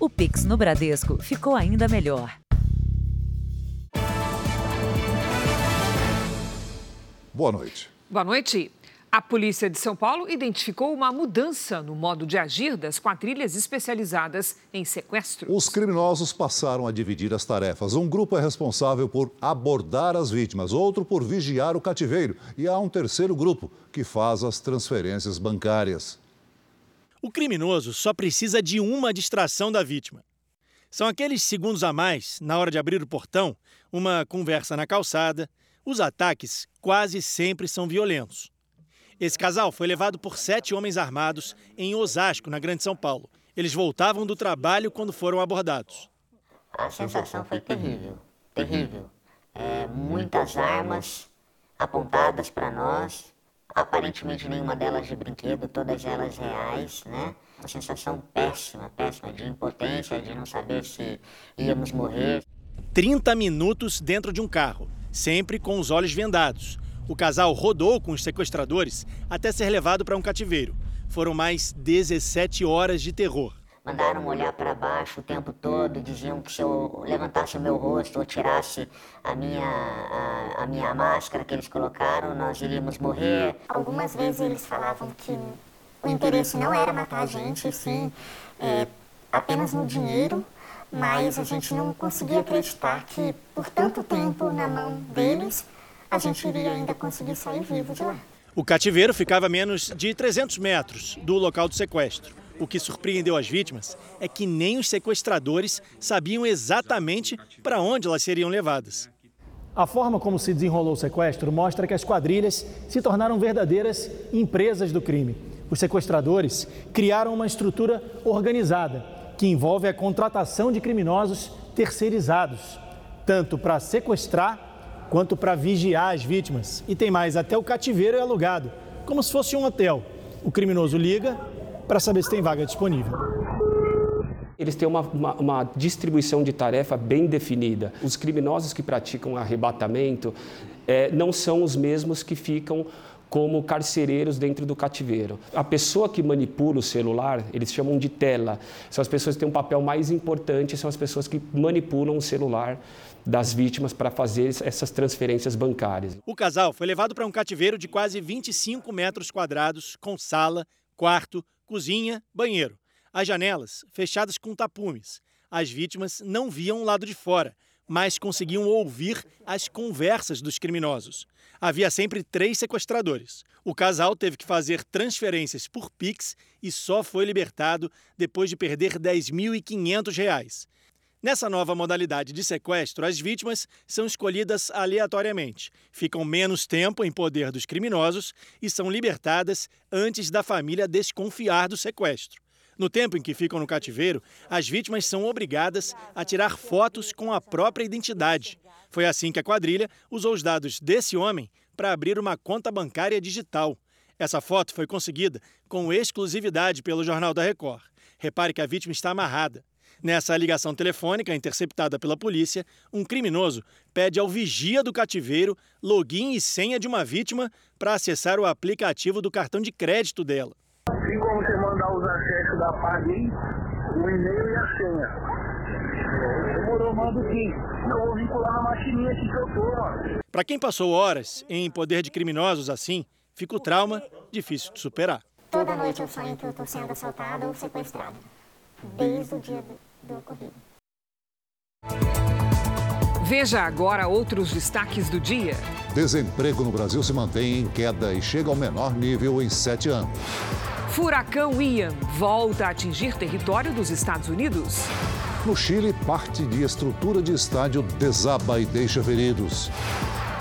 O Pix no Bradesco ficou ainda melhor. Boa noite. Boa noite. A polícia de São Paulo identificou uma mudança no modo de agir das quadrilhas especializadas em sequestro. Os criminosos passaram a dividir as tarefas. Um grupo é responsável por abordar as vítimas, outro por vigiar o cativeiro e há um terceiro grupo que faz as transferências bancárias. O criminoso só precisa de uma distração da vítima. São aqueles segundos a mais na hora de abrir o portão, uma conversa na calçada. Os ataques quase sempre são violentos. Esse casal foi levado por sete homens armados em Osasco, na Grande São Paulo. Eles voltavam do trabalho quando foram abordados. A sensação foi terrível, terrível. É, muitas armas apontadas para nós, aparentemente nenhuma delas de brinquedo, todas elas reais, né? Uma sensação péssima, péssima, de impotência, de não saber se íamos morrer. 30 minutos dentro de um carro, sempre com os olhos vendados o casal rodou com os sequestradores até ser levado para um cativeiro. Foram mais 17 horas de terror. Mandaram olhar para baixo o tempo todo, diziam que se eu levantasse o meu rosto ou tirasse a minha, a, a minha máscara que eles colocaram, nós iríamos morrer. Algumas vezes eles falavam que o interesse não era matar a gente, sim, é, apenas no dinheiro, mas a gente não conseguia acreditar que por tanto tempo na mão deles a gente iria ainda conseguir sair vivo de lá. O cativeiro ficava a menos de 300 metros do local do sequestro. O que surpreendeu as vítimas é que nem os sequestradores sabiam exatamente para onde elas seriam levadas. A forma como se desenrolou o sequestro mostra que as quadrilhas se tornaram verdadeiras empresas do crime. Os sequestradores criaram uma estrutura organizada que envolve a contratação de criminosos terceirizados, tanto para sequestrar quanto para vigiar as vítimas. E tem mais, até o cativeiro é alugado, como se fosse um hotel. O criminoso liga para saber se tem vaga disponível. Eles têm uma, uma, uma, distribuição de tarefa bem definida. Os criminosos que praticam arrebatamento é, não são os mesmos que ficam como carcereiros dentro do cativeiro. A pessoa que manipula o celular, eles chamam de tela. São as pessoas que têm um papel mais importante, são as pessoas que manipulam o celular das vítimas para fazer essas transferências bancárias. O casal foi levado para um cativeiro de quase 25 metros quadrados, com sala, quarto, cozinha, banheiro. As janelas fechadas com tapumes. As vítimas não viam o lado de fora, mas conseguiam ouvir as conversas dos criminosos. Havia sempre três sequestradores. O casal teve que fazer transferências por Pix e só foi libertado depois de perder R$ 10.500. Nessa nova modalidade de sequestro, as vítimas são escolhidas aleatoriamente, ficam menos tempo em poder dos criminosos e são libertadas antes da família desconfiar do sequestro. No tempo em que ficam no cativeiro, as vítimas são obrigadas a tirar fotos com a própria identidade. Foi assim que a quadrilha usou os dados desse homem para abrir uma conta bancária digital. Essa foto foi conseguida com exclusividade pelo Jornal da Record. Repare que a vítima está amarrada. Nessa ligação telefônica interceptada pela polícia, um criminoso pede ao vigia do cativeiro login e senha de uma vítima para acessar o aplicativo do cartão de crédito dela. Assim como você mandar os acessos da Pagin, o e-mail e a senha. Demorou, mando sim. Eu vou vincular na maquininha aqui que eu tô. Para quem passou horas em poder de criminosos assim, fica o trauma difícil de superar. Toda noite eu sonho que eu estou sendo assaltada ou sequestrada. Desde o dia do ocorrido. Veja agora outros destaques do dia. Desemprego no Brasil se mantém em queda e chega ao menor nível em sete anos. Furacão Ian volta a atingir território dos Estados Unidos. No Chile, parte de estrutura de estádio desaba e deixa feridos.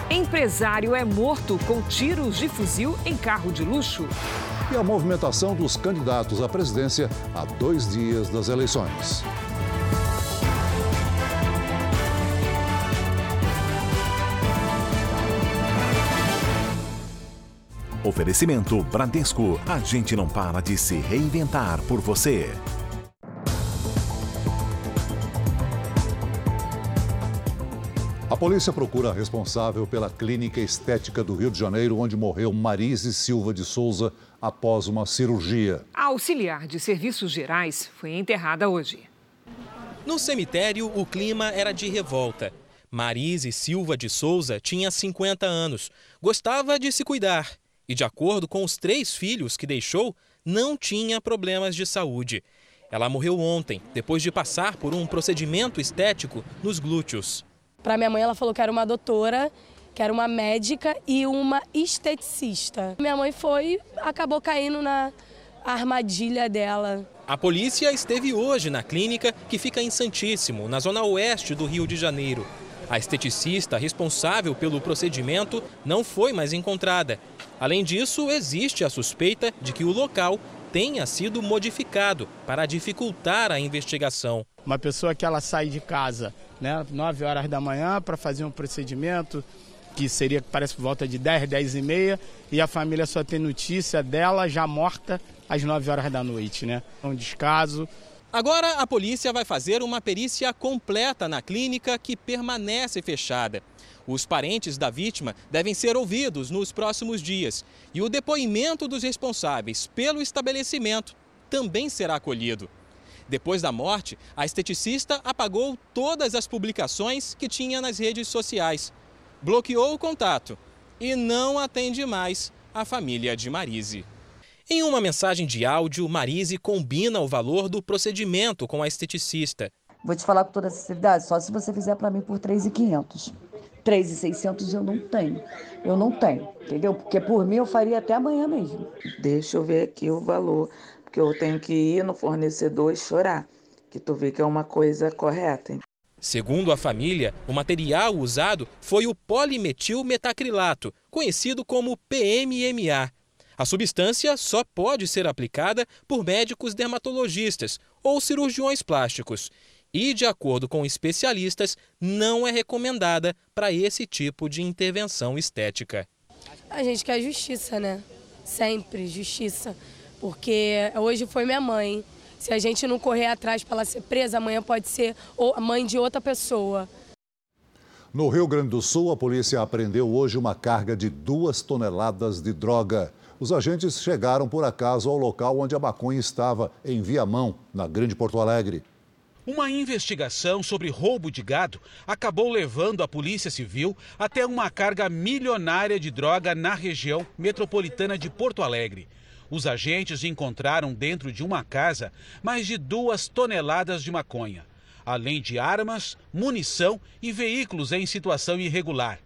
Empresário é morto com tiros de fuzil em carro de luxo. E a movimentação dos candidatos à presidência a dois dias das eleições. Oferecimento Bradesco. A gente não para de se reinventar por você. A polícia procura a responsável pela clínica estética do Rio de Janeiro, onde morreu Marise Silva de Souza após uma cirurgia. A auxiliar de serviços gerais foi enterrada hoje. No cemitério, o clima era de revolta. Marise Silva de Souza tinha 50 anos, gostava de se cuidar e, de acordo com os três filhos que deixou, não tinha problemas de saúde. Ela morreu ontem, depois de passar por um procedimento estético nos glúteos. Para minha mãe, ela falou que era uma doutora, que era uma médica e uma esteticista. Minha mãe foi, acabou caindo na armadilha dela. A polícia esteve hoje na clínica que fica em Santíssimo, na zona oeste do Rio de Janeiro. A esteticista responsável pelo procedimento não foi mais encontrada. Além disso, existe a suspeita de que o local tenha sido modificado para dificultar a investigação. Uma pessoa que ela sai de casa, né, 9 horas da manhã para fazer um procedimento que seria parece por volta de 10, 10 e meia, e a família só tem notícia dela já morta às 9 horas da noite, né? É um descaso. Agora a polícia vai fazer uma perícia completa na clínica que permanece fechada. Os parentes da vítima devem ser ouvidos nos próximos dias e o depoimento dos responsáveis pelo estabelecimento também será acolhido. Depois da morte, a esteticista apagou todas as publicações que tinha nas redes sociais, bloqueou o contato e não atende mais a família de Marise. Em uma mensagem de áudio, Marise combina o valor do procedimento com a esteticista. Vou te falar com toda sinceridade, só se você fizer para mim por 3.500. 3.600 eu não tenho. Eu não tenho, entendeu? Porque por mim eu faria até amanhã mesmo. Deixa eu ver aqui o valor, porque eu tenho que ir no fornecedor e chorar, que tu vê que é uma coisa correta. Segundo a família, o material usado foi o polimetilmetacrilato, conhecido como PMMA. A substância só pode ser aplicada por médicos dermatologistas ou cirurgiões plásticos e, de acordo com especialistas, não é recomendada para esse tipo de intervenção estética. A gente quer justiça, né? Sempre justiça. Porque hoje foi minha mãe. Se a gente não correr atrás para ela ser presa, amanhã pode ser a mãe de outra pessoa. No Rio Grande do Sul, a polícia apreendeu hoje uma carga de duas toneladas de droga. Os agentes chegaram por acaso ao local onde a maconha estava, em Viamão, na Grande Porto Alegre. Uma investigação sobre roubo de gado acabou levando a Polícia Civil até uma carga milionária de droga na região metropolitana de Porto Alegre. Os agentes encontraram dentro de uma casa mais de duas toneladas de maconha, além de armas, munição e veículos em situação irregular.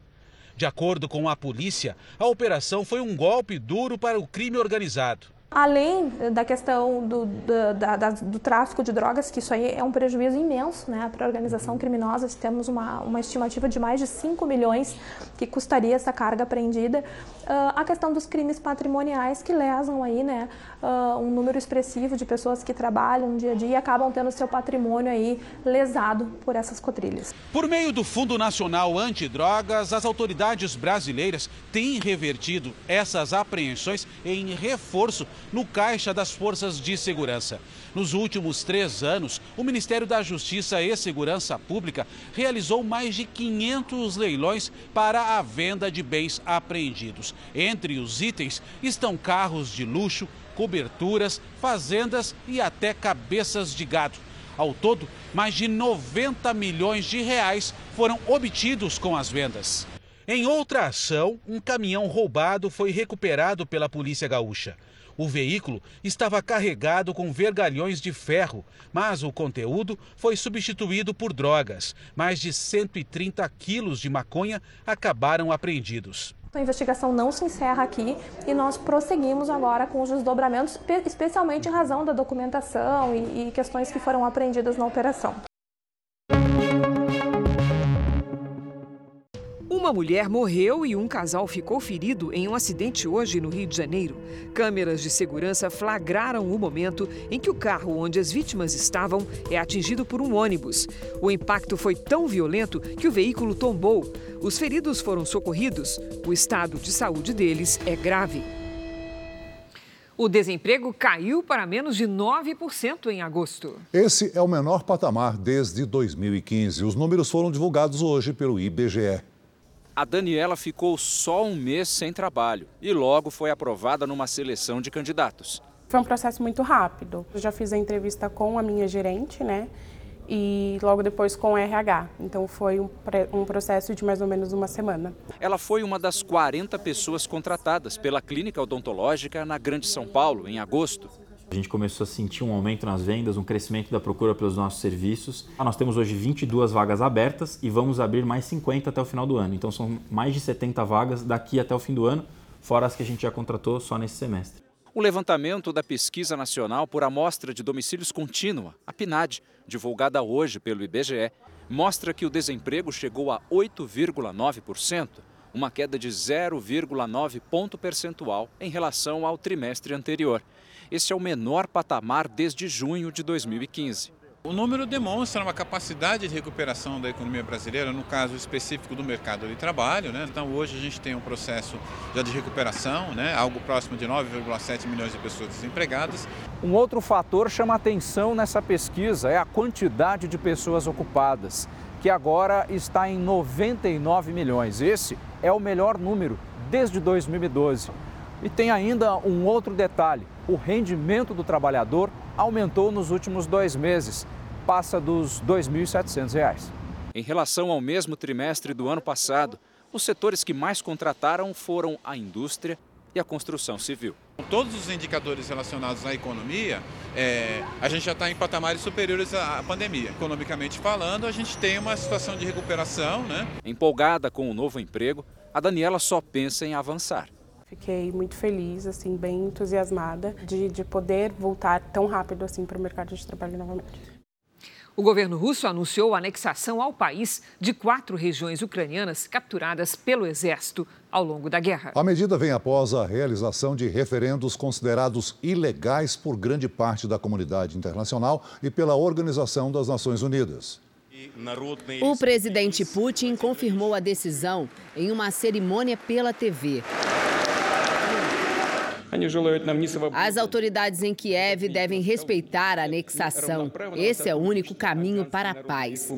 De acordo com a polícia, a operação foi um golpe duro para o crime organizado. Além da questão do, do, da, do, tráfico de drogas, que isso aí é um prejuízo imenso né, para a organização criminosa, temos uma, uma estimativa de mais de 5 milhões que custaria essa carga apreendida. Uh, a questão dos crimes patrimoniais que lesam aí, né, uh, um número expressivo de pessoas que trabalham dia a dia e acabam tendo seu patrimônio aí lesado por essas quadrilhas. Por meio do Fundo Nacional Antidrogas, as autoridades brasileiras têm revertido essas apreensões em reforço no caixa das forças de segurança. Nos últimos três anos, o Ministério da Justiça e Segurança Pública realizou mais de 500 leilões para a venda de bens apreendidos. Entre os itens estão carros de luxo, coberturas, fazendas e até cabeças de gado. Ao todo, mais de 90 milhões de reais foram obtidos com as vendas. Em outra ação, um caminhão roubado foi recuperado pela Polícia Gaúcha. O veículo estava carregado com vergalhões de ferro, mas o conteúdo foi substituído por drogas. Mais de 130 quilos de maconha acabaram apreendidos. A investigação não se encerra aqui e nós prosseguimos agora com os desdobramentos, especialmente em razão da documentação e, questões que foram apreendidas na operação. Uma mulher morreu e um casal ficou ferido em um acidente hoje no Rio de Janeiro. Câmeras de segurança flagraram o momento em que o carro onde as vítimas estavam é atingido por um ônibus. O impacto foi tão violento que o veículo tombou. Os feridos foram socorridos. O estado de saúde deles é grave. O desemprego caiu para menos de 9% em agosto. Esse é o menor patamar desde 2015. Os números foram divulgados hoje pelo IBGE. A Daniela ficou só um mês sem trabalho e logo foi aprovada numa seleção de candidatos. Foi um processo muito rápido. Eu já fiz a entrevista com a minha gerente, né? e logo depois com RH. Então foi um, um, processo de mais ou menos uma semana. Ela foi uma das 40 pessoas contratadas pela clínica odontológica na Grande São Paulo em agosto. A gente começou a sentir um aumento nas vendas, um crescimento da procura pelos nossos serviços. Nós temos hoje 22 vagas abertas e vamos abrir mais 50 até o final do ano. Então são mais de 70 vagas daqui até o fim do ano, fora as que a gente já contratou só nesse semestre. O levantamento da Pesquisa Nacional por Amostra de Domicílios Contínua, a PNAD, divulgada hoje pelo IBGE, mostra que o desemprego chegou a 8,9%, uma queda de 0,9 ponto percentual em relação ao trimestre anterior. Esse é o menor patamar desde junho de 2015. O número demonstra uma capacidade de recuperação da economia brasileira, no caso específico do mercado de trabalho. Né? Então, hoje a gente tem um processo já de recuperação, né? algo próximo de 9,7 milhões de pessoas desempregadas. Um outro fator chama atenção nessa pesquisa é a quantidade de pessoas ocupadas, que agora está em 99 milhões. Esse é o melhor número desde 2012. E tem ainda um outro detalhe: o rendimento do trabalhador aumentou nos últimos dois meses, passa dos R$ 2.700. Em relação ao mesmo trimestre do ano passado, os setores que mais contrataram foram a indústria e a construção civil. Todos os indicadores relacionados à economia, é, a gente já está em patamares superiores à pandemia. Economicamente falando, a gente tem uma situação de recuperação. Né? Empolgada com o novo emprego, a Daniela só pensa em avançar. Fiquei muito feliz, assim, bem entusiasmada de, de poder voltar tão rápido assim para o mercado de trabalho novamente. O governo russo anunciou a anexação ao país de quatro regiões ucranianas capturadas pelo exército ao longo da guerra. A medida vem após a realização de referendos considerados ilegais por grande parte da comunidade internacional e pela Organização das Nações Unidas. O presidente Putin confirmou a decisão em uma cerimônia pela TV. As autoridades em Kiev devem respeitar a anexação. Esse é o único caminho para a paz.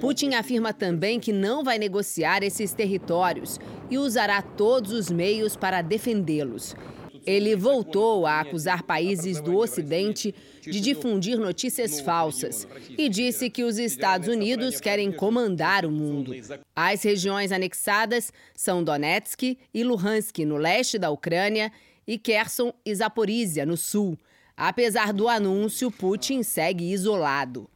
Putin afirma também que não vai negociar esses territórios e usará todos os meios para defendê-los. Ele voltou a acusar países do Ocidente de difundir notícias falsas e disse que os Estados Unidos querem comandar o mundo. As regiões anexadas são Donetsk e Luhansk, no leste da Ucrânia, e Kherson e Zaporizhia, no sul. Apesar do anúncio, Putin segue isolado.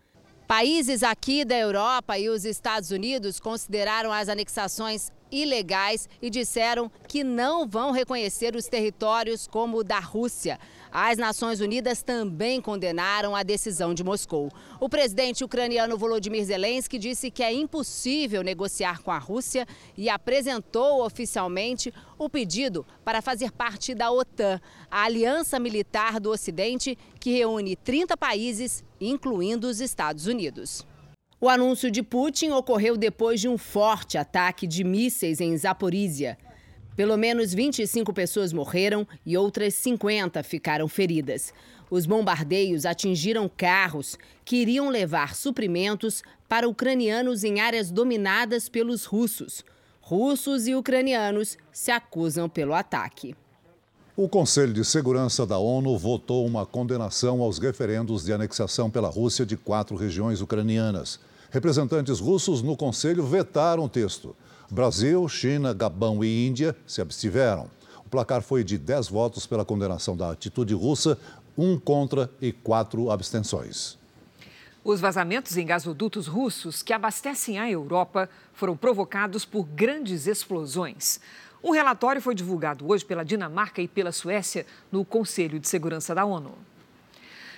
Países aqui da Europa e os Estados Unidos consideraram as anexações ilegais e disseram que não vão reconhecer os territórios como o da Rússia. As Nações Unidas também condenaram a decisão de Moscou. O presidente ucraniano Volodymyr Zelensky disse que é impossível negociar com a Rússia e apresentou oficialmente o pedido para fazer parte da OTAN, a aliança militar do Ocidente que reúne 30 países, incluindo os Estados Unidos. O anúncio de Putin ocorreu depois de um forte ataque de mísseis em Zaporizhia. Pelo menos 25 pessoas morreram e outras 50 ficaram feridas. Os bombardeios atingiram carros que iriam levar suprimentos para ucranianos em áreas dominadas pelos russos. Russos e ucranianos se acusam pelo ataque. O Conselho de Segurança da ONU votou uma condenação aos referendos de anexação pela Rússia de quatro regiões ucranianas. Representantes russos no Conselho vetaram o texto. Brasil, China, Gabão e Índia se abstiveram. O placar foi de 10 votos pela condenação da atitude russa, um contra e quatro abstenções. Os vazamentos em gasodutos russos que abastecem a Europa foram provocados por grandes explosões. Um relatório foi divulgado hoje pela Dinamarca e pela Suécia no Conselho de Segurança da ONU.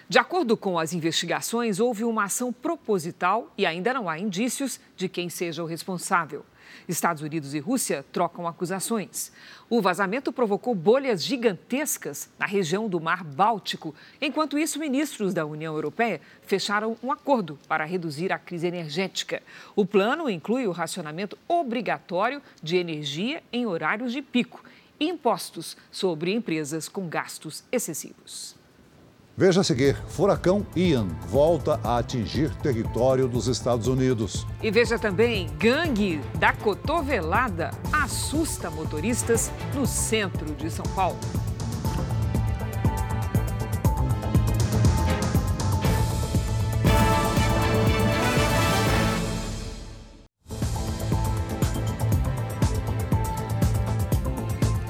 De acordo com as investigações, houve uma ação proposital e ainda não há indícios de quem seja o responsável. Estados Unidos e Rússia trocam acusações. O vazamento provocou bolhas gigantescas na região do Mar Báltico. Enquanto isso, ministros da União Europeia fecharam um acordo para reduzir a crise energética. O plano inclui o racionamento obrigatório de energia em horários de pico e impostos sobre empresas com gastos excessivos. Veja a seguir: furacão Ian volta a atingir território dos Estados Unidos. E veja também: gangue da cotovelada assusta motoristas no centro de São Paulo.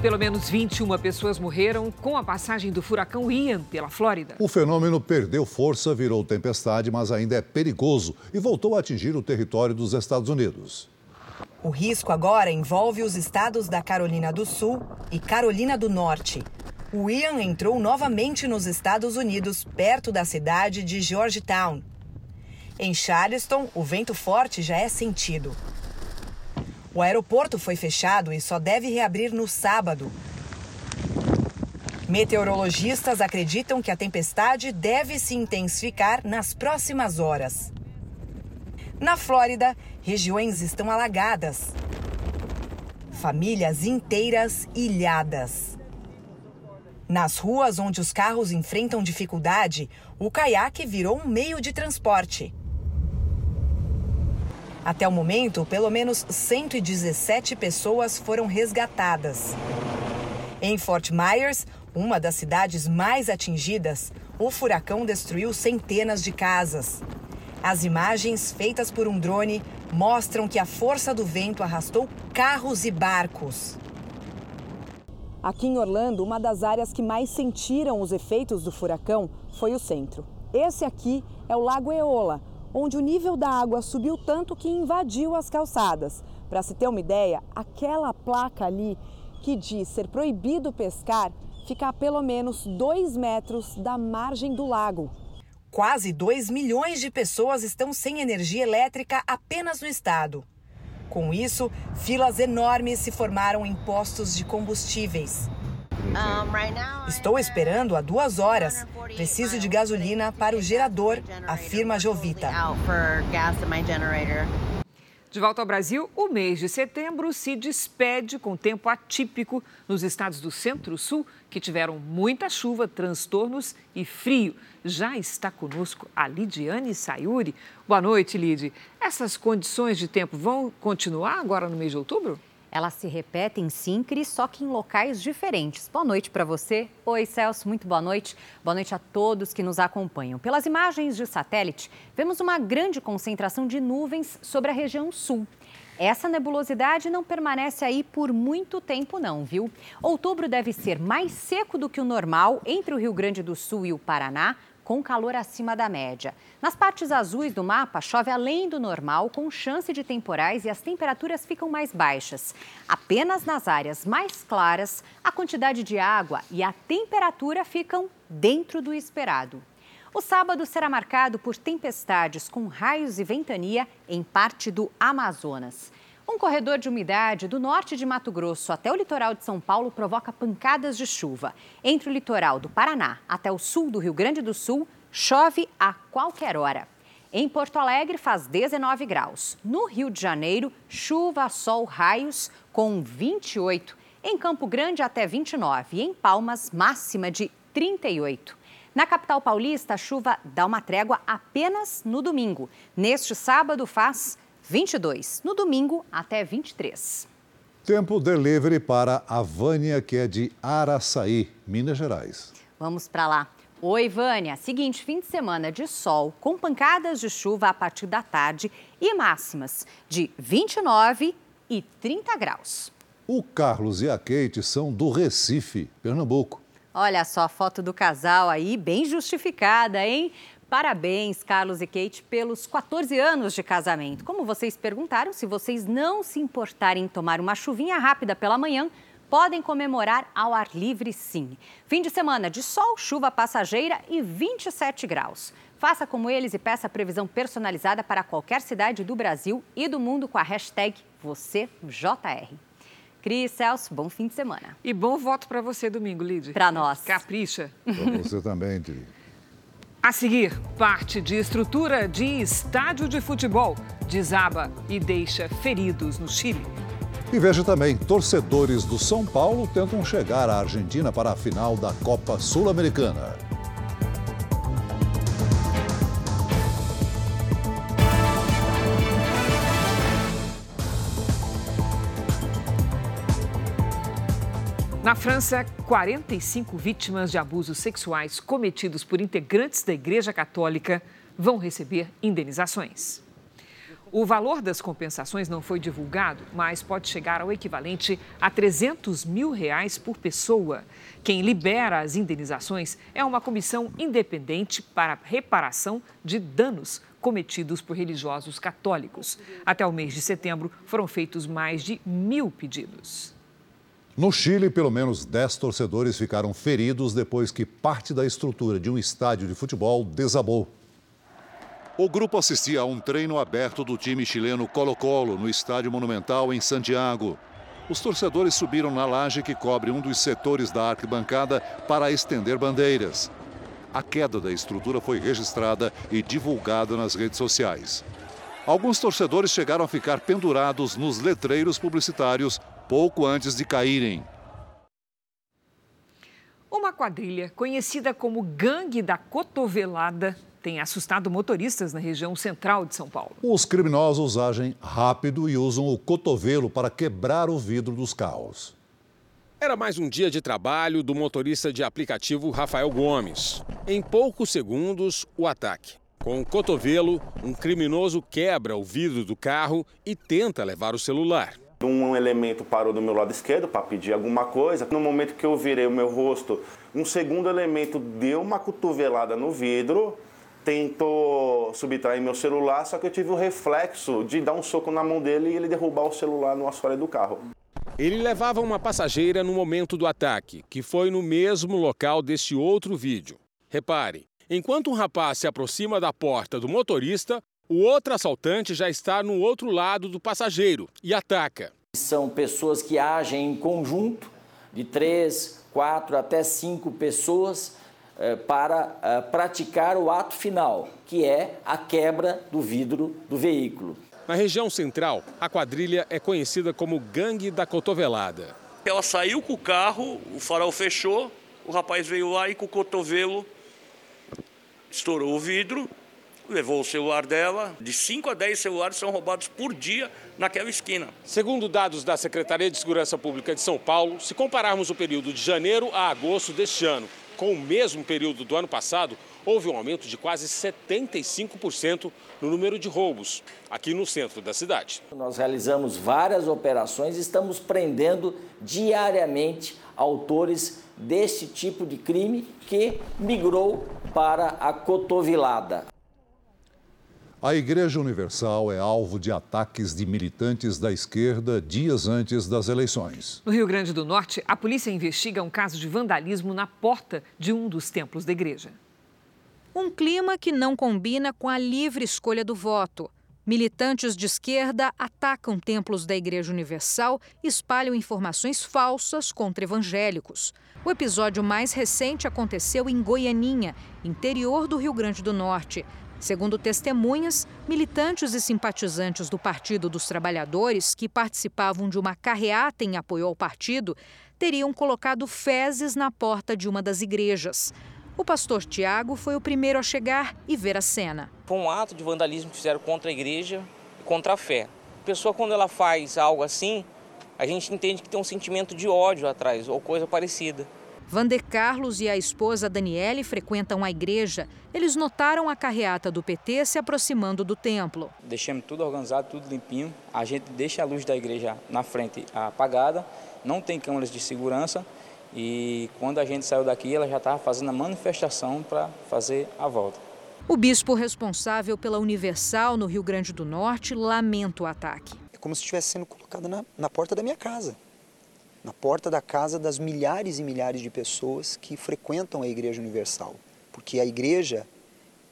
Pelo menos 21 pessoas morreram com a passagem do furacão Ian pela Flórida. O fenômeno perdeu força, virou tempestade, mas ainda é perigoso e voltou a atingir o território dos Estados Unidos. O risco agora envolve os estados da Carolina do Sul e Carolina do Norte. O Ian entrou novamente nos Estados Unidos, perto da cidade de Georgetown. Em Charleston, o vento forte já é sentido. O aeroporto foi fechado e só deve reabrir no sábado. Meteorologistas acreditam que a tempestade deve se intensificar nas próximas horas. Na Flórida, regiões estão alagadas. Famílias inteiras ilhadas. Nas ruas onde os carros enfrentam dificuldade, o caiaque virou um meio de transporte. Até o momento, pelo menos 117 pessoas foram resgatadas. Em Fort Myers, uma das cidades mais atingidas, o furacão destruiu centenas de casas. As imagens feitas por um drone mostram que a força do vento arrastou carros e barcos. Aqui em Orlando, uma das áreas que mais sentiram os efeitos do furacão foi o centro. Esse aqui é o Lago Eola, onde o nível da água subiu tanto que invadiu as calçadas. Para se ter uma ideia, aquela placa ali que diz ser proibido pescar fica a pelo menos dois metros da margem do lago. Quase 2 milhões de pessoas estão sem energia elétrica apenas no estado. Com isso, filas enormes se formaram em postos de combustíveis. Estou esperando há duas horas. Preciso de gasolina para o gerador, afirma Jovita. De volta ao Brasil, o mês de setembro se despede com tempo atípico nos estados do Centro-Sul, que tiveram muita chuva, transtornos e frio. Já está conosco a Lidiane Sayuri. Boa noite, Lid. Essas condições de tempo vão continuar agora no mês de outubro? Elas se repetem sim, Cris, só que em locais diferentes. Boa noite para você. Oi, Celso, muito boa noite. Boa noite a todos que nos acompanham. Pelas imagens de satélite, vemos uma grande concentração de nuvens sobre a região sul. Essa nebulosidade não permanece aí por muito tempo, não, viu? Outubro deve ser mais seco do que o normal entre o Rio Grande do Sul e o Paraná, com calor acima da média. Nas partes azuis do mapa, chove além do normal, com chance de temporais e as temperaturas ficam mais baixas. Apenas nas áreas mais claras, a quantidade de água e a temperatura ficam dentro do esperado. O sábado será marcado por tempestades com raios e ventania em parte do Amazonas. Um corredor de umidade do norte de Mato Grosso até o litoral de São Paulo provoca pancadas de chuva. Entre o litoral do Paraná até o sul do Rio Grande do Sul, chove a qualquer hora. Em Porto Alegre faz 19 graus. No Rio de Janeiro, chuva, sol, raios com 28. Em Campo Grande até 29 e em Palmas máxima de 38. Na capital paulista, a chuva dá uma trégua apenas no domingo. Neste sábado faz 22. No domingo, até 23. Tempo delivery para a Vânia, que é de Araçaí, Minas Gerais. Vamos para lá. Oi, Vânia. Seguinte, fim de semana de sol, com pancadas de chuva a partir da tarde e máximas de 29 e 30 graus. O Carlos e a Kate são do Recife, Pernambuco. Olha só a foto do casal aí, bem justificada, hein? Parabéns, Carlos e Kate, pelos 14 anos de casamento. Como vocês perguntaram, se vocês não se importarem em tomar uma chuvinha rápida pela manhã, podem comemorar ao ar livre sim. Fim de semana de sol, chuva passageira e 27 graus. Faça como eles e peça a previsão personalizada para qualquer cidade do Brasil e do mundo com a hashtag VocêJR. Cris, Celso, bom fim de semana. E bom voto para você domingo, Lidia. Para nós. Capricha. Para você também, Tri. A seguir, parte de estrutura de estádio de futebol desaba e deixa feridos no Chile. E veja também, torcedores do São Paulo tentam chegar à Argentina para a final da Copa Sul-Americana. Na França, 45 vítimas de abusos sexuais cometidos por integrantes da Igreja Católica vão receber indenizações. O valor das compensações não foi divulgado, mas pode chegar ao equivalente a 300 mil reais por pessoa. Quem libera as indenizações é uma comissão independente para reparação de danos cometidos por religiosos católicos. Até o mês de setembro, foram feitos mais de mil pedidos. No Chile, pelo menos 10 torcedores ficaram feridos depois que parte da estrutura de um estádio de futebol desabou. O grupo assistia a um treino aberto do time chileno Colo-Colo no Estádio Monumental em Santiago. Os torcedores subiram na laje que cobre um dos setores da arquibancada para estender bandeiras. A queda da estrutura foi registrada e divulgada nas redes sociais. Alguns torcedores chegaram a ficar pendurados nos letreiros publicitários pouco antes de caírem. Uma quadrilha conhecida como Gangue da Cotovelada tem assustado motoristas na região central de São Paulo. Os criminosos agem rápido e usam o cotovelo para quebrar o vidro dos carros. Era mais um dia de trabalho do motorista de aplicativo Rafael Gomes. Em poucos segundos, o ataque. Com o cotovelo, um criminoso quebra o vidro do carro e tenta levar o celular. Um elemento parou do meu lado esquerdo para pedir alguma coisa. No momento que eu virei o meu rosto, um segundo elemento deu uma cotovelada no vidro tentou subtrair meu celular, só que eu tive o reflexo de dar um soco na mão dele e ele derrubar o celular no assoalho do carro. Ele levava uma passageira no momento do ataque, que foi no mesmo local desse outro vídeo. Repare, enquanto um rapaz se aproxima da porta do motorista, o outro assaltante já está no outro lado do passageiro e ataca. São pessoas que agem em conjunto, de três, quatro até cinco pessoas, eh, para eh, praticar o ato final, que é a quebra do vidro do veículo. Na região central, a quadrilha é conhecida como Gangue da Cotovelada. Ela saiu com o carro, o farol fechou, o rapaz veio lá e com o cotovelo estourou o vidro, levou o celular dela. De 5 a 10 celulares são roubados por dia naquela esquina. Segundo dados da Secretaria de Segurança Pública de São Paulo, se compararmos o período de janeiro a agosto deste ano com o mesmo período do ano passado, houve um aumento de quase 75% no número de roubos aqui no centro da cidade. Nós realizamos várias operações e estamos prendendo diariamente autores desse tipo de crime que migrou para a cotovelada. A Igreja Universal é alvo de ataques de militantes da esquerda dias antes das eleições. No Rio Grande do Norte, a polícia investiga um caso de vandalismo na porta de um dos templos da igreja. Um clima que não combina com a livre escolha do voto. Militantes de esquerda atacam templos da Igreja Universal e espalham informações falsas contra evangélicos. O episódio mais recente aconteceu em Goianinha, interior do Rio Grande do Norte. Segundo testemunhas, militantes e simpatizantes do Partido dos Trabalhadores, que participavam de uma carreata em apoio ao partido, teriam colocado fezes na porta de uma das igrejas. O pastor Tiago foi o primeiro a chegar e ver a cena. Foi um ato de vandalismo que fizeram contra a igreja e contra a fé. A pessoa, quando ela faz algo assim, a gente entende que tem um sentimento de ódio atrás ou coisa parecida. Vander Carlos e a esposa Daniele frequentam a igreja. Eles notaram a carreata do PT se aproximando do templo. Deixamos tudo organizado, tudo limpinho. A gente deixa a luz da igreja na frente apagada, não tem câmeras de segurança. E quando a gente saiu daqui, ela já estava fazendo a manifestação para fazer a volta. O bispo responsável pela Universal no Rio Grande do Norte lamenta o ataque. É como se estivesse sendo colocado na, na porta da minha casa na porta da casa das milhares e milhares de pessoas que frequentam a Igreja Universal. Porque a igreja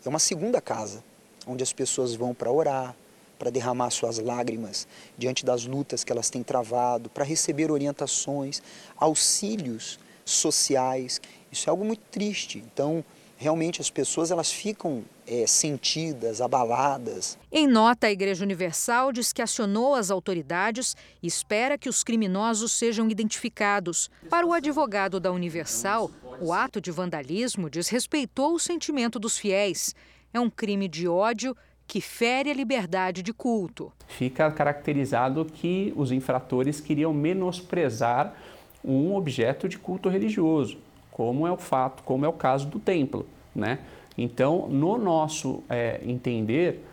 é uma segunda casa, onde as pessoas vão para orar, para derramar suas lágrimas diante das lutas que elas têm travado, para receber orientações, auxílios sociais. Isso é algo muito triste. Então, realmente as pessoas elas ficam é, sentidas, abaladas. Em nota, a Igreja Universal diz que acionou as autoridades e espera que os criminosos sejam identificados. Para o advogado da Universal, o ato de vandalismo desrespeitou o sentimento dos fiéis. É um crime de ódio que fere a liberdade de culto. Fica caracterizado que os infratores queriam menosprezar um objeto de culto religioso como é o fato, como é o caso do templo, né? Então, no nosso é, entender,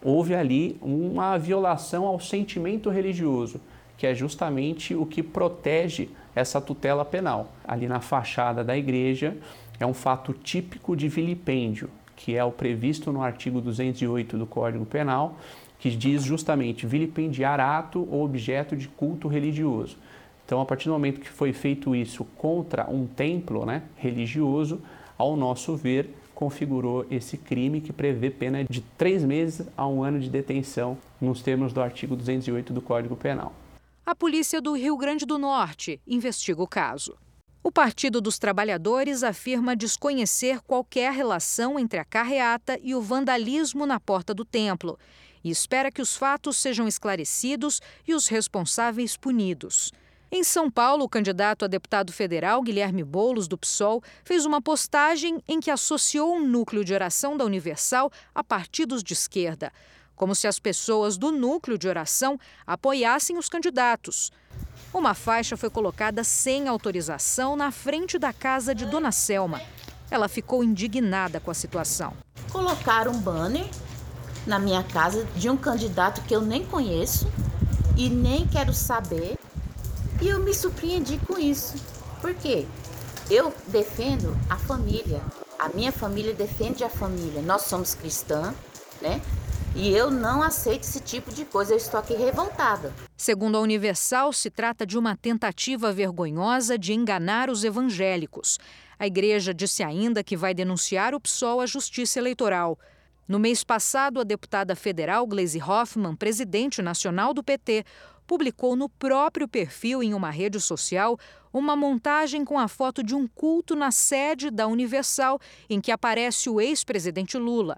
houve ali uma violação ao sentimento religioso, que é justamente o que protege essa tutela penal. Ali na fachada da igreja é um fato típico de vilipêndio, que é o previsto no artigo 208 do Código Penal, que diz justamente vilipendiar ato ou objeto de culto religioso. Então, a partir do momento que foi feito isso contra um templo né, religioso, ao nosso ver, configurou esse crime que prevê pena de três meses a um ano de detenção, nos termos do artigo 208 do Código Penal. A polícia do Rio Grande do Norte investiga o caso. O Partido dos Trabalhadores afirma desconhecer qualquer relação entre a carreata e o vandalismo na porta do templo e espera que os fatos sejam esclarecidos e os responsáveis punidos. Em São Paulo, o candidato a deputado federal Guilherme Boulos, do PSOL, fez uma postagem em que associou um núcleo de oração da Universal a partidos de esquerda, como se as pessoas do núcleo de oração apoiassem os candidatos. Uma faixa foi colocada sem autorização na frente da casa de Dona Selma. Ela ficou indignada com a situação. Colocaram um banner na minha casa de um candidato que eu nem conheço e nem quero saber e eu me surpreendi com isso. Por quê? Eu defendo a família. A minha família defende a família. Nós somos cristãs, né? E eu não aceito esse tipo de coisa. Eu estou aqui revoltada. Segundo a Universal, se trata de uma tentativa vergonhosa de enganar os evangélicos. A igreja disse ainda que vai denunciar o PSOL à Justiça Eleitoral. No mês passado, a deputada federal Gleisi Hoffmann, presidente nacional do PT, publicou no próprio perfil em uma rede social uma montagem com a foto de um culto na sede da Universal em que aparece o ex-presidente Lula.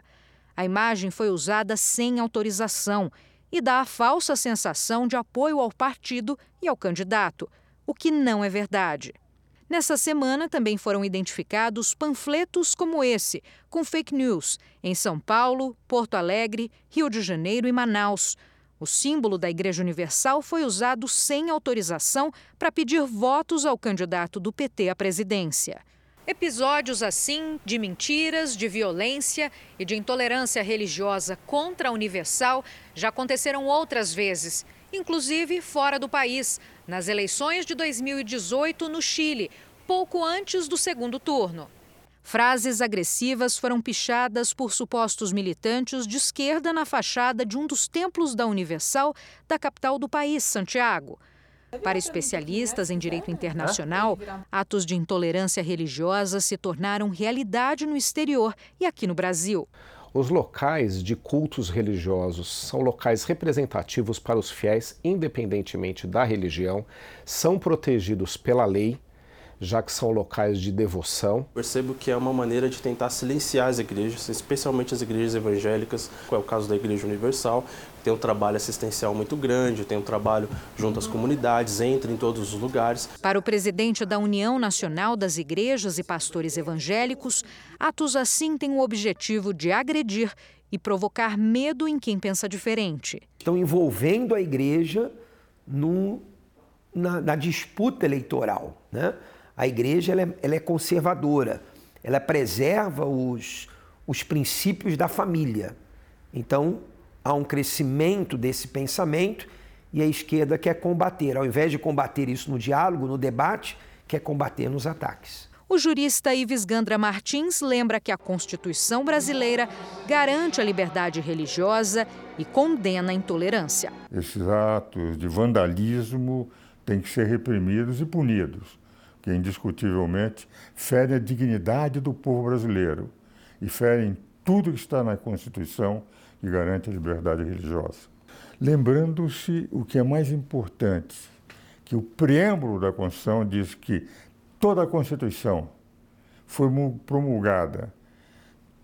A imagem foi usada sem autorização e dá a falsa sensação de apoio ao partido e ao candidato, o que não é verdade. Nessa semana também foram identificados panfletos como esse, com fake news, em São Paulo, Porto Alegre, Rio de Janeiro e Manaus. O símbolo da Igreja Universal foi usado sem autorização para pedir votos ao candidato do PT à presidência. Episódios assim, de mentiras, de violência e de intolerância religiosa contra a Universal, já aconteceram outras vezes, inclusive fora do país, nas eleições de 2018 no Chile, pouco antes do segundo turno. Frases agressivas foram pichadas por supostos militantes de esquerda na fachada de um dos templos da Universal da capital do país, Santiago. Para especialistas em direito internacional, atos de intolerância religiosa se tornaram realidade no exterior e aqui no Brasil. Os locais de cultos religiosos são locais representativos para os fiéis, independentemente da religião, são protegidos pela lei já que são locais de devoção. Percebo que é uma maneira de tentar silenciar as igrejas, especialmente as igrejas evangélicas, que é o caso da Igreja Universal, tem um trabalho assistencial muito grande, tem um trabalho junto às comunidades, entra em todos os lugares. Para o presidente da União Nacional das Igrejas e Pastores Evangélicos, atos assim têm o objetivo de agredir e provocar medo em quem pensa diferente. Estão envolvendo a igreja no, na, na disputa eleitoral, né? A igreja ela é, ela é conservadora, ela preserva os, os princípios da família. Então, há um crescimento desse pensamento e a esquerda quer combater. Ao invés de combater isso no diálogo, no debate, quer combater nos ataques. O jurista Ives Gandra Martins lembra que a Constituição brasileira garante a liberdade religiosa e condena a intolerância. Esses atos de vandalismo têm que ser reprimidos e punidos que indiscutivelmente ferem a dignidade do povo brasileiro e ferem tudo que está na Constituição que garante a liberdade religiosa. Lembrando-se o que é mais importante, que o preâmbulo da Constituição diz que toda a Constituição foi promulgada,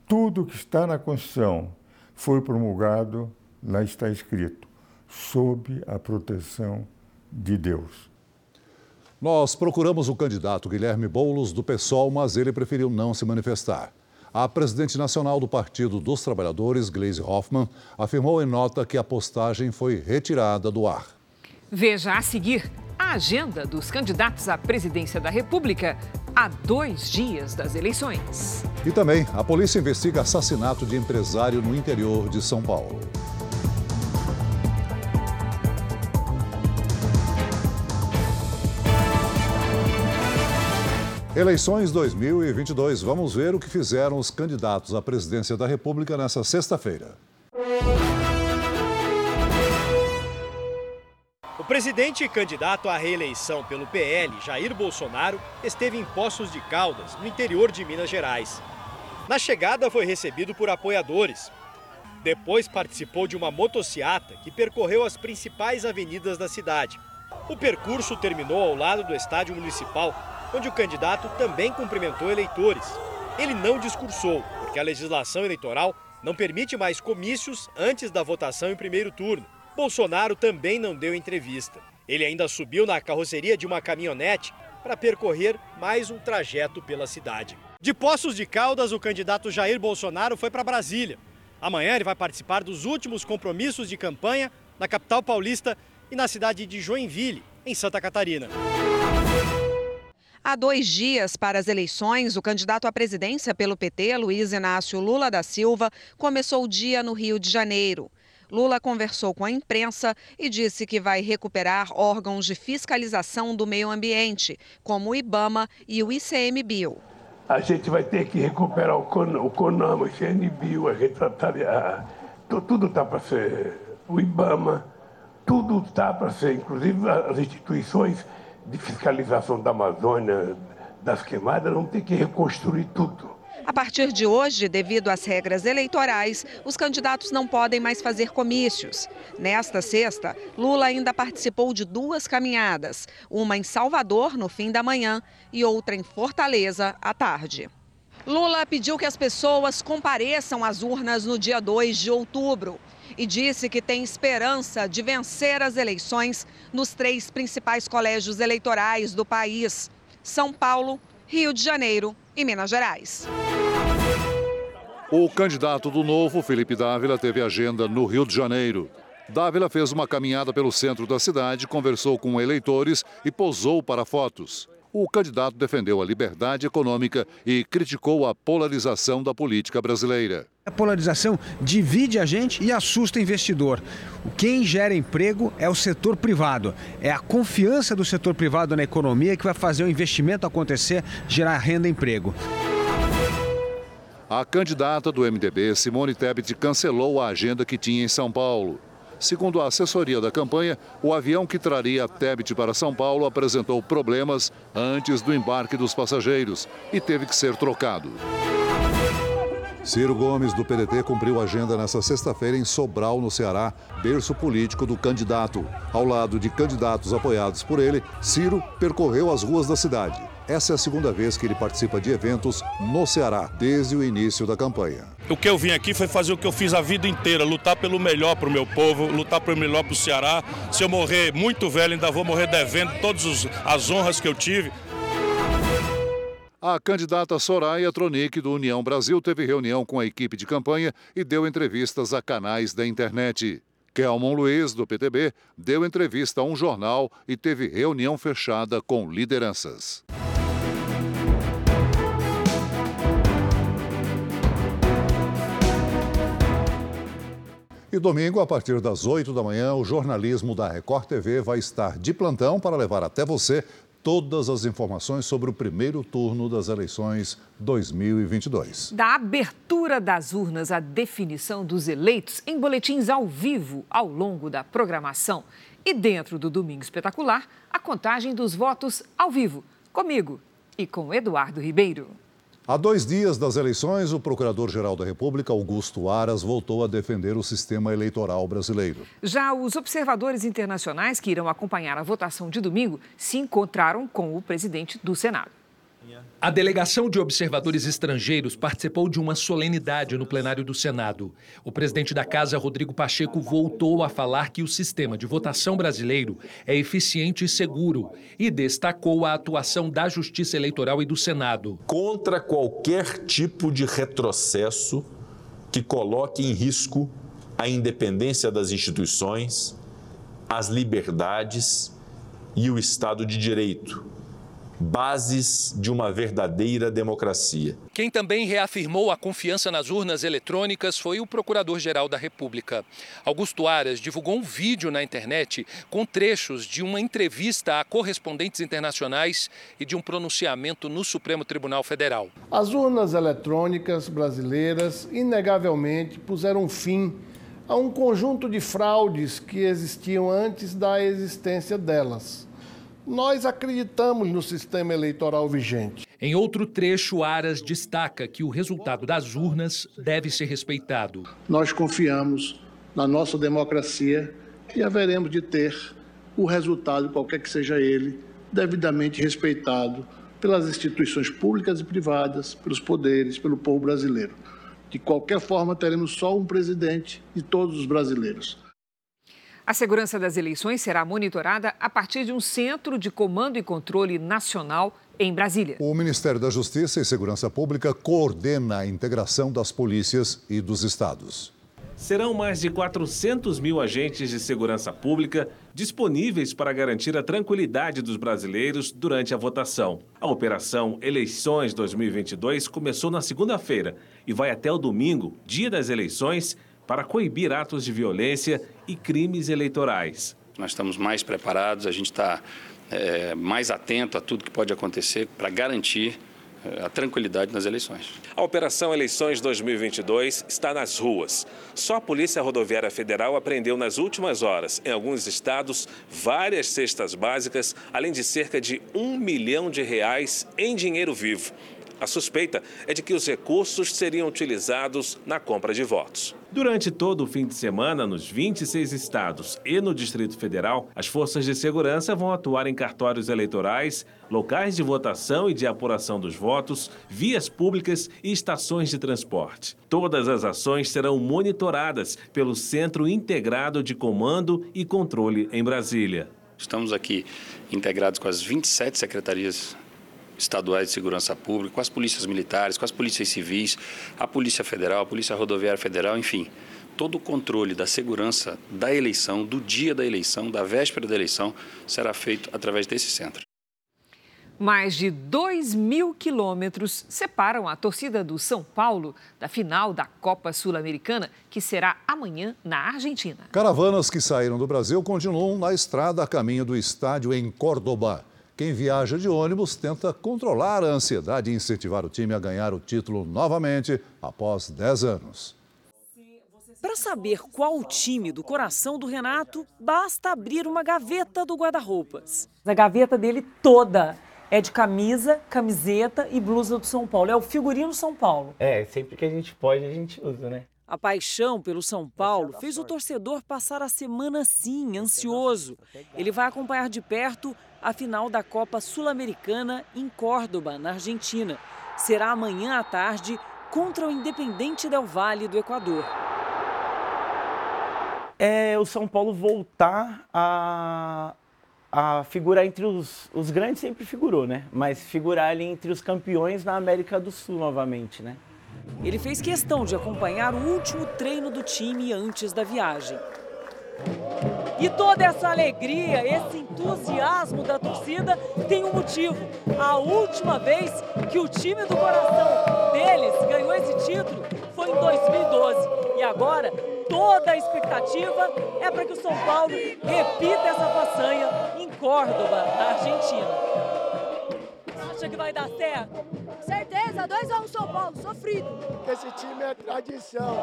tudo que está na Constituição foi promulgado, lá está escrito, sob a proteção de Deus. Nós procuramos o candidato Guilherme Boulos do PSOL, mas ele preferiu não se manifestar. A presidente nacional do Partido dos Trabalhadores, Gleisi Hoffmann, afirmou em nota que a postagem foi retirada do ar. Veja a seguir a agenda dos candidatos à presidência da República a dois dias das eleições. E também a polícia investiga assassinato de empresário no interior de São Paulo. Eleições 2022. Vamos ver o que fizeram os candidatos à presidência da República nessa sexta-feira. O presidente candidato à reeleição pelo PL, Jair Bolsonaro, esteve em Poços de Caldas, no interior de Minas Gerais. Na chegada, foi recebido por apoiadores. Depois participou de uma motociata que percorreu as principais avenidas da cidade. O percurso terminou ao lado do estádio municipal, onde o candidato também cumprimentou eleitores. Ele não discursou, porque a legislação eleitoral não permite mais comícios antes da votação em primeiro turno. Bolsonaro também não deu entrevista. Ele ainda subiu na carroceria de uma caminhonete para percorrer mais um trajeto pela cidade. De Poços de Caldas, o candidato Jair Bolsonaro foi para Brasília. Amanhã ele vai participar dos últimos compromissos de campanha na capital paulista e na cidade de Joinville, em Santa Catarina. Há dois dias para as eleições, o candidato à presidência pelo PT, Luiz Inácio Lula da Silva, começou o dia no Rio de Janeiro. Lula conversou com a imprensa e disse que vai recuperar órgãos de fiscalização do meio ambiente, como o IBAMA e o ICMBio. A gente vai ter que recuperar o, o, CONAMA, o ICMBio, a gente tudo está para ser o IBAMA, tudo está para ser, inclusive as instituições de fiscalização da Amazônia, das queimadas, vamos ter que reconstruir tudo. A partir de hoje, devido às regras eleitorais, os candidatos não podem mais fazer comícios. Nesta sexta, Lula ainda participou de duas caminhadas, uma em Salvador no fim da manhã e outra em Fortaleza à tarde. Lula pediu que as pessoas compareçam às urnas no dia 2 de outubro e disse que tem esperança de vencer as eleições nos três principais colégios eleitorais do país: São Paulo, Rio de Janeiro e Minas Gerais. O candidato do Novo, Felipe Dávila, teve agenda no Rio de Janeiro. Dávila fez uma caminhada pelo centro da cidade, conversou com eleitores e posou para fotos o candidato defendeu a liberdade econômica e criticou a polarização da política brasileira. A polarização divide a gente e assusta o investidor. Quem gera emprego é o setor privado. É a confiança do setor privado na economia que vai fazer o investimento acontecer, gerar renda e emprego. A candidata do MDB, Simone Tebet, cancelou a agenda que tinha em São Paulo. Segundo a assessoria da campanha, o avião que traria a Tebet para São Paulo apresentou problemas antes do embarque dos passageiros e teve que ser trocado. Ciro Gomes, do PDT, cumpriu agenda nesta sexta-feira em Sobral, no Ceará, berço político do candidato. Ao lado de candidatos apoiados por ele, Ciro percorreu as ruas da cidade. Essa é a segunda vez que ele participa de eventos no Ceará, desde o início da campanha. O que eu vim aqui foi fazer o que eu fiz a vida inteira, lutar pelo melhor para o meu povo, lutar pelo melhor para o Ceará. Se eu morrer muito velho, ainda vou morrer devendo todas as honras que eu tive. A candidata Soraya Tronic, do União Brasil, teve reunião com a equipe de campanha e deu entrevistas a canais da internet. Kelmon Luiz, do PTB, deu entrevista a um jornal e teve reunião fechada com lideranças. E domingo, a partir das 8 da manhã, o jornalismo da Record TV vai estar de plantão para levar até você todas as informações sobre o primeiro turno das eleições 2022. Da abertura das urnas à definição dos eleitos em boletins ao vivo ao longo da programação. E dentro do Domingo Espetacular, a contagem dos votos ao vivo, comigo e com Eduardo Ribeiro. Há dois dias das eleições, o Procurador-Geral da República, Augusto Aras, voltou a defender o sistema eleitoral brasileiro. Já os observadores internacionais que irão acompanhar a votação de domingo se encontraram com o presidente do Senado. A delegação de observadores estrangeiros participou de uma solenidade no plenário do Senado. O presidente da casa, Rodrigo Pacheco, voltou a falar que o sistema de votação brasileiro é eficiente e seguro e destacou a atuação da Justiça Eleitoral e do Senado. Contra qualquer tipo de retrocesso que coloque em risco a independência das instituições, as liberdades e o Estado de Direito bases de uma verdadeira democracia. Quem também reafirmou a confiança nas urnas eletrônicas foi o Procurador-Geral da República. Augusto Aras divulgou um vídeo na internet com trechos de uma entrevista a correspondentes internacionais e de um pronunciamento no Supremo Tribunal Federal. As urnas eletrônicas brasileiras, inegavelmente, puseram fim a um conjunto de fraudes que existiam antes da existência delas. Nós acreditamos no sistema eleitoral vigente. Em outro trecho, Aras destaca que o resultado das urnas deve ser respeitado. Nós confiamos na nossa democracia e haveremos de ter o resultado, qualquer que seja ele, devidamente respeitado pelas instituições públicas e privadas, pelos poderes, pelo povo brasileiro. De qualquer forma, teremos só um presidente de todos os brasileiros. A segurança das eleições será monitorada a partir de um centro de comando e controle nacional em Brasília. O Ministério da Justiça e Segurança Pública coordena a integração das polícias e dos estados. Serão mais de 400 mil agentes de segurança pública disponíveis para garantir a tranquilidade dos brasileiros durante a votação. A operação Eleições 2022 começou na segunda-feira e vai até o domingo, dia das eleições para coibir atos de violência e crimes eleitorais. Nós estamos mais preparados, a gente está é, mais atento a tudo que pode acontecer para garantir é, a tranquilidade nas eleições. A Operação Eleições 2022 está nas ruas. Só a Polícia Rodoviária Federal apreendeu nas últimas horas, em alguns estados, várias cestas básicas, além de cerca de um milhão de reais em dinheiro vivo. A suspeita é de que os recursos seriam utilizados na compra de votos. Durante todo o fim de semana, nos 26 estados e no Distrito Federal, as forças de segurança vão atuar em cartórios eleitorais, locais de votação e de apuração dos votos, vias públicas e estações de transporte. Todas as ações serão monitoradas pelo Centro Integrado de Comando e Controle em Brasília. Estamos aqui integrados com as 27 secretarias estaduais de segurança pública, com as polícias militares, com as polícias civis, a Polícia Federal, a Polícia Rodoviária Federal, enfim. Todo o controle da segurança da eleição, do dia da eleição, da véspera da eleição, será feito através desse centro. Mais de 2 mil quilômetros separam a torcida do São Paulo da final da Copa Sul-Americana, que será amanhã na Argentina. Caravanas que saíram do Brasil continuam na estrada a caminho do estádio em Córdoba. Quem viaja de ônibus tenta controlar a ansiedade e incentivar o time a ganhar o título novamente após 10 anos. Para saber qual o time do coração do Renato, basta abrir uma gaveta do guarda-roupas. A gaveta dele toda é de camisa, camiseta e blusa do São Paulo. É o figurino São Paulo. É, sempre que a gente pode, a gente usa, né? A paixão pelo São Paulo fez o torcedor passar a semana sim, ansioso. Ele vai acompanhar de perto a final da Copa Sul-Americana em Córdoba, na Argentina. Será amanhã à tarde contra o Independente Del Valle do Equador. É o São Paulo voltar a, a figurar entre os, os grandes, sempre figurou, né? Mas figurar ali entre os campeões na América do Sul novamente, né? Ele fez questão de acompanhar o último treino do time antes da viagem. E toda essa alegria, esse entusiasmo da torcida tem um motivo. A última vez que o time do coração deles ganhou esse título foi em 2012. E agora toda a expectativa é para que o São Paulo repita essa façanha em Córdoba, na Argentina acha que vai dar certo? Certeza, 2x1 um São Paulo, sofrido. Esse time é tradição.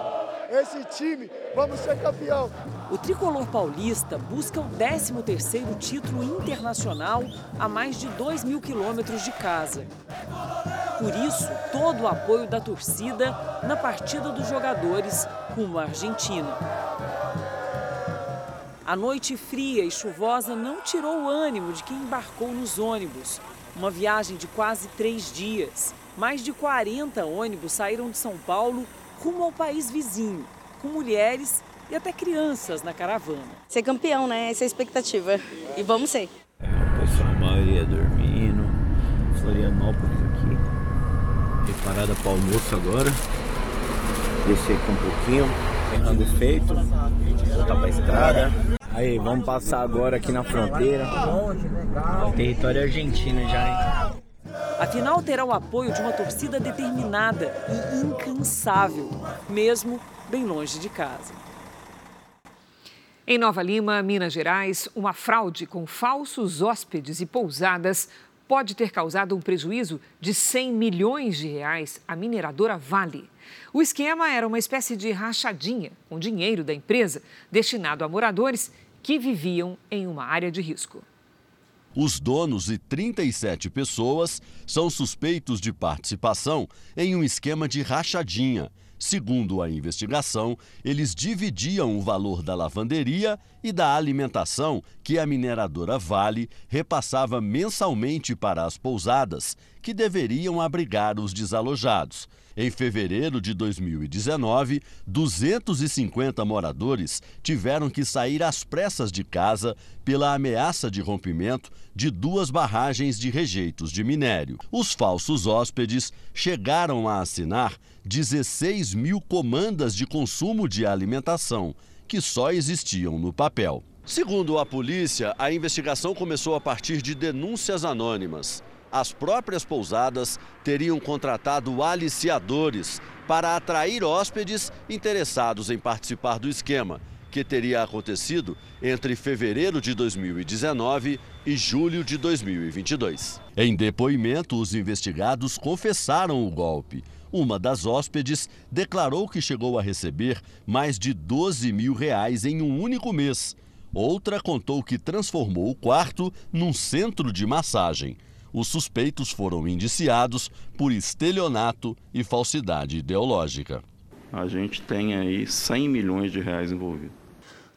Esse time, vamos ser campeão. O tricolor paulista busca o 13º título internacional a mais de 2 mil quilômetros de casa. Por isso, todo o apoio da torcida na partida dos jogadores rumo à Argentina. A noite fria e chuvosa não tirou o ânimo de quem embarcou nos ônibus. Uma viagem de quase três dias. Mais de 40 ônibus saíram de São Paulo rumo ao país vizinho, com mulheres e até crianças na caravana. Ser campeão, né? Essa é a expectativa. E vamos ser. É, o pessoal, a maioria dormindo. Florianópolis aqui. Preparada para o almoço agora. Descer aqui um pouquinho. Rango feito. Voltar para a estrada. Aí, vamos passar agora aqui na fronteira. Território argentino já, hein? Afinal, terá o apoio de uma torcida determinada e incansável, mesmo bem longe de casa. Em Nova Lima, Minas Gerais, uma fraude com falsos hóspedes e pousadas pode ter causado um prejuízo de 100 milhões de reais à mineradora Vale. O esquema era uma espécie de rachadinha com dinheiro da empresa destinado a moradores que viviam em uma área de risco. Os donos e 37 pessoas são suspeitos de participação em um esquema de rachadinha. Segundo a investigação, eles dividiam o valor da lavanderia e da alimentação que a mineradora Vale repassava mensalmente para as pousadas, que deveriam abrigar os desalojados. Em fevereiro de 2019, 250 moradores tiveram que sair às pressas de casa pela ameaça de rompimento de duas barragens de rejeitos de minério. Os falsos hóspedes chegaram a assinar 16 mil comandas de consumo de alimentação, que só existiam no papel. Segundo a polícia, a investigação começou a partir de denúncias anônimas as próprias pousadas teriam contratado aliciadores para atrair hóspedes interessados em participar do esquema, que teria acontecido entre fevereiro de 2019 e julho de 2022. Em depoimento, os investigados confessaram o golpe. Uma das hóspedes declarou que chegou a receber mais de 12 mil reais em um único mês. Outra contou que transformou o quarto num centro de massagem os suspeitos foram indiciados por estelionato e falsidade ideológica. A gente tem aí 100 milhões de reais envolvidos.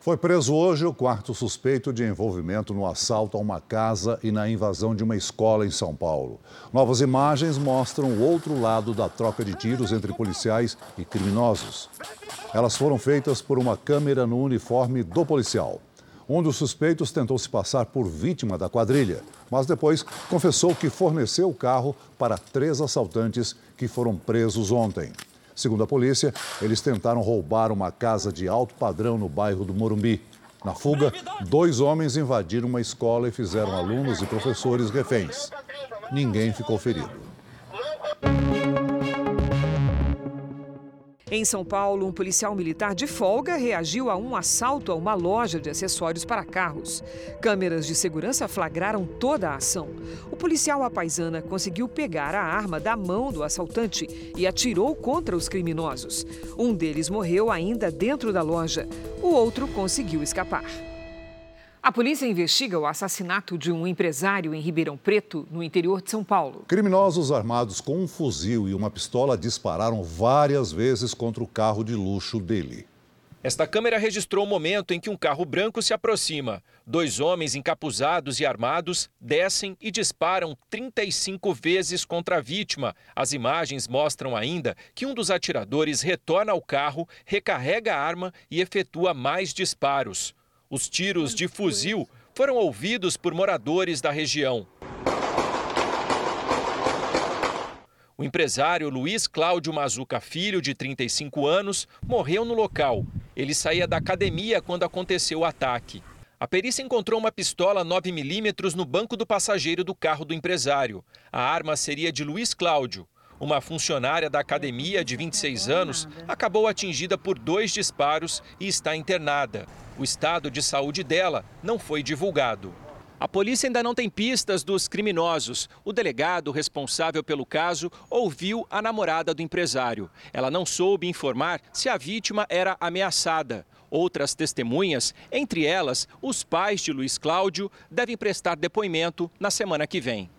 Foi preso hoje o quarto suspeito de envolvimento no assalto a uma casa e na invasão de uma escola em São Paulo. Novas imagens mostram o outro lado da troca de tiros entre policiais e criminosos. Elas foram feitas por uma câmera no uniforme do policial. Um dos suspeitos tentou se passar por vítima da quadrilha, mas depois confessou que forneceu o carro para três assaltantes que foram presos ontem. Segundo a polícia, eles tentaram roubar uma casa de alto padrão no bairro do Morumbi. Na fuga, dois homens invadiram uma escola e fizeram alunos e professores reféns. Ninguém ficou ferido. Em São Paulo, um policial militar de folga reagiu a um assalto a uma loja de acessórios para carros. Câmeras de segurança flagraram toda a ação. O policial apaisana conseguiu pegar a arma da mão do assaltante e atirou contra os criminosos. Um deles morreu ainda dentro da loja. O outro conseguiu escapar. A polícia investiga o assassinato de um empresário em Ribeirão Preto, no interior de São Paulo. Criminosos armados com um fuzil e uma pistola dispararam várias vezes contra o carro de luxo dele. Esta câmera registrou o momento em que um carro branco se aproxima. Dois homens encapuzados e armados descem e disparam 35 vezes contra a vítima. As imagens mostram ainda que um dos atiradores retorna ao carro, recarrega a arma e efetua mais disparos. Os tiros de fuzil foram ouvidos por moradores da região. O empresário Luiz Cláudio Mazuca Filho, de 35 anos, morreu no local. Ele saía da academia quando aconteceu o ataque. A perícia encontrou uma pistola 9mm no banco do passageiro do carro do empresário. A arma seria de Luiz Cláudio. Uma funcionária da academia de 26 anos acabou atingida por dois disparos e está internada. O estado de saúde dela não foi divulgado. A polícia ainda não tem pistas dos criminosos. O delegado responsável pelo caso ouviu a namorada do empresário. Ela não soube informar se a vítima era ameaçada. Outras testemunhas, entre elas os pais de Luiz Cláudio, devem prestar depoimento na semana que vem.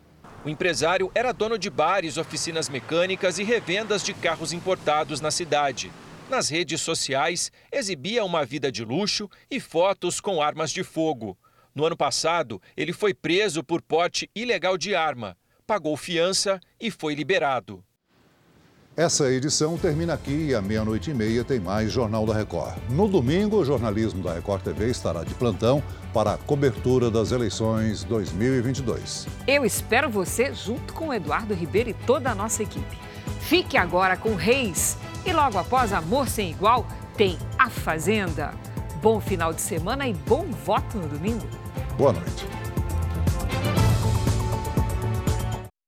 O empresário era dono de bares, oficinas mecânicas e revendas de carros importados na cidade. Nas redes sociais, exibia uma vida de luxo e fotos com armas de fogo. No ano passado, ele foi preso por porte ilegal de arma, pagou fiança e foi liberado. Essa edição termina aqui e à meia-noite e meia tem mais Jornal da Record. No domingo, o jornalismo da Record TV estará de plantão para a cobertura das eleições 2022. Eu espero você junto com o Eduardo Ribeiro e toda a nossa equipe. Fique agora com Reis e logo após Amor Sem Igual, tem A Fazenda. Bom final de semana e bom voto no domingo. Boa noite.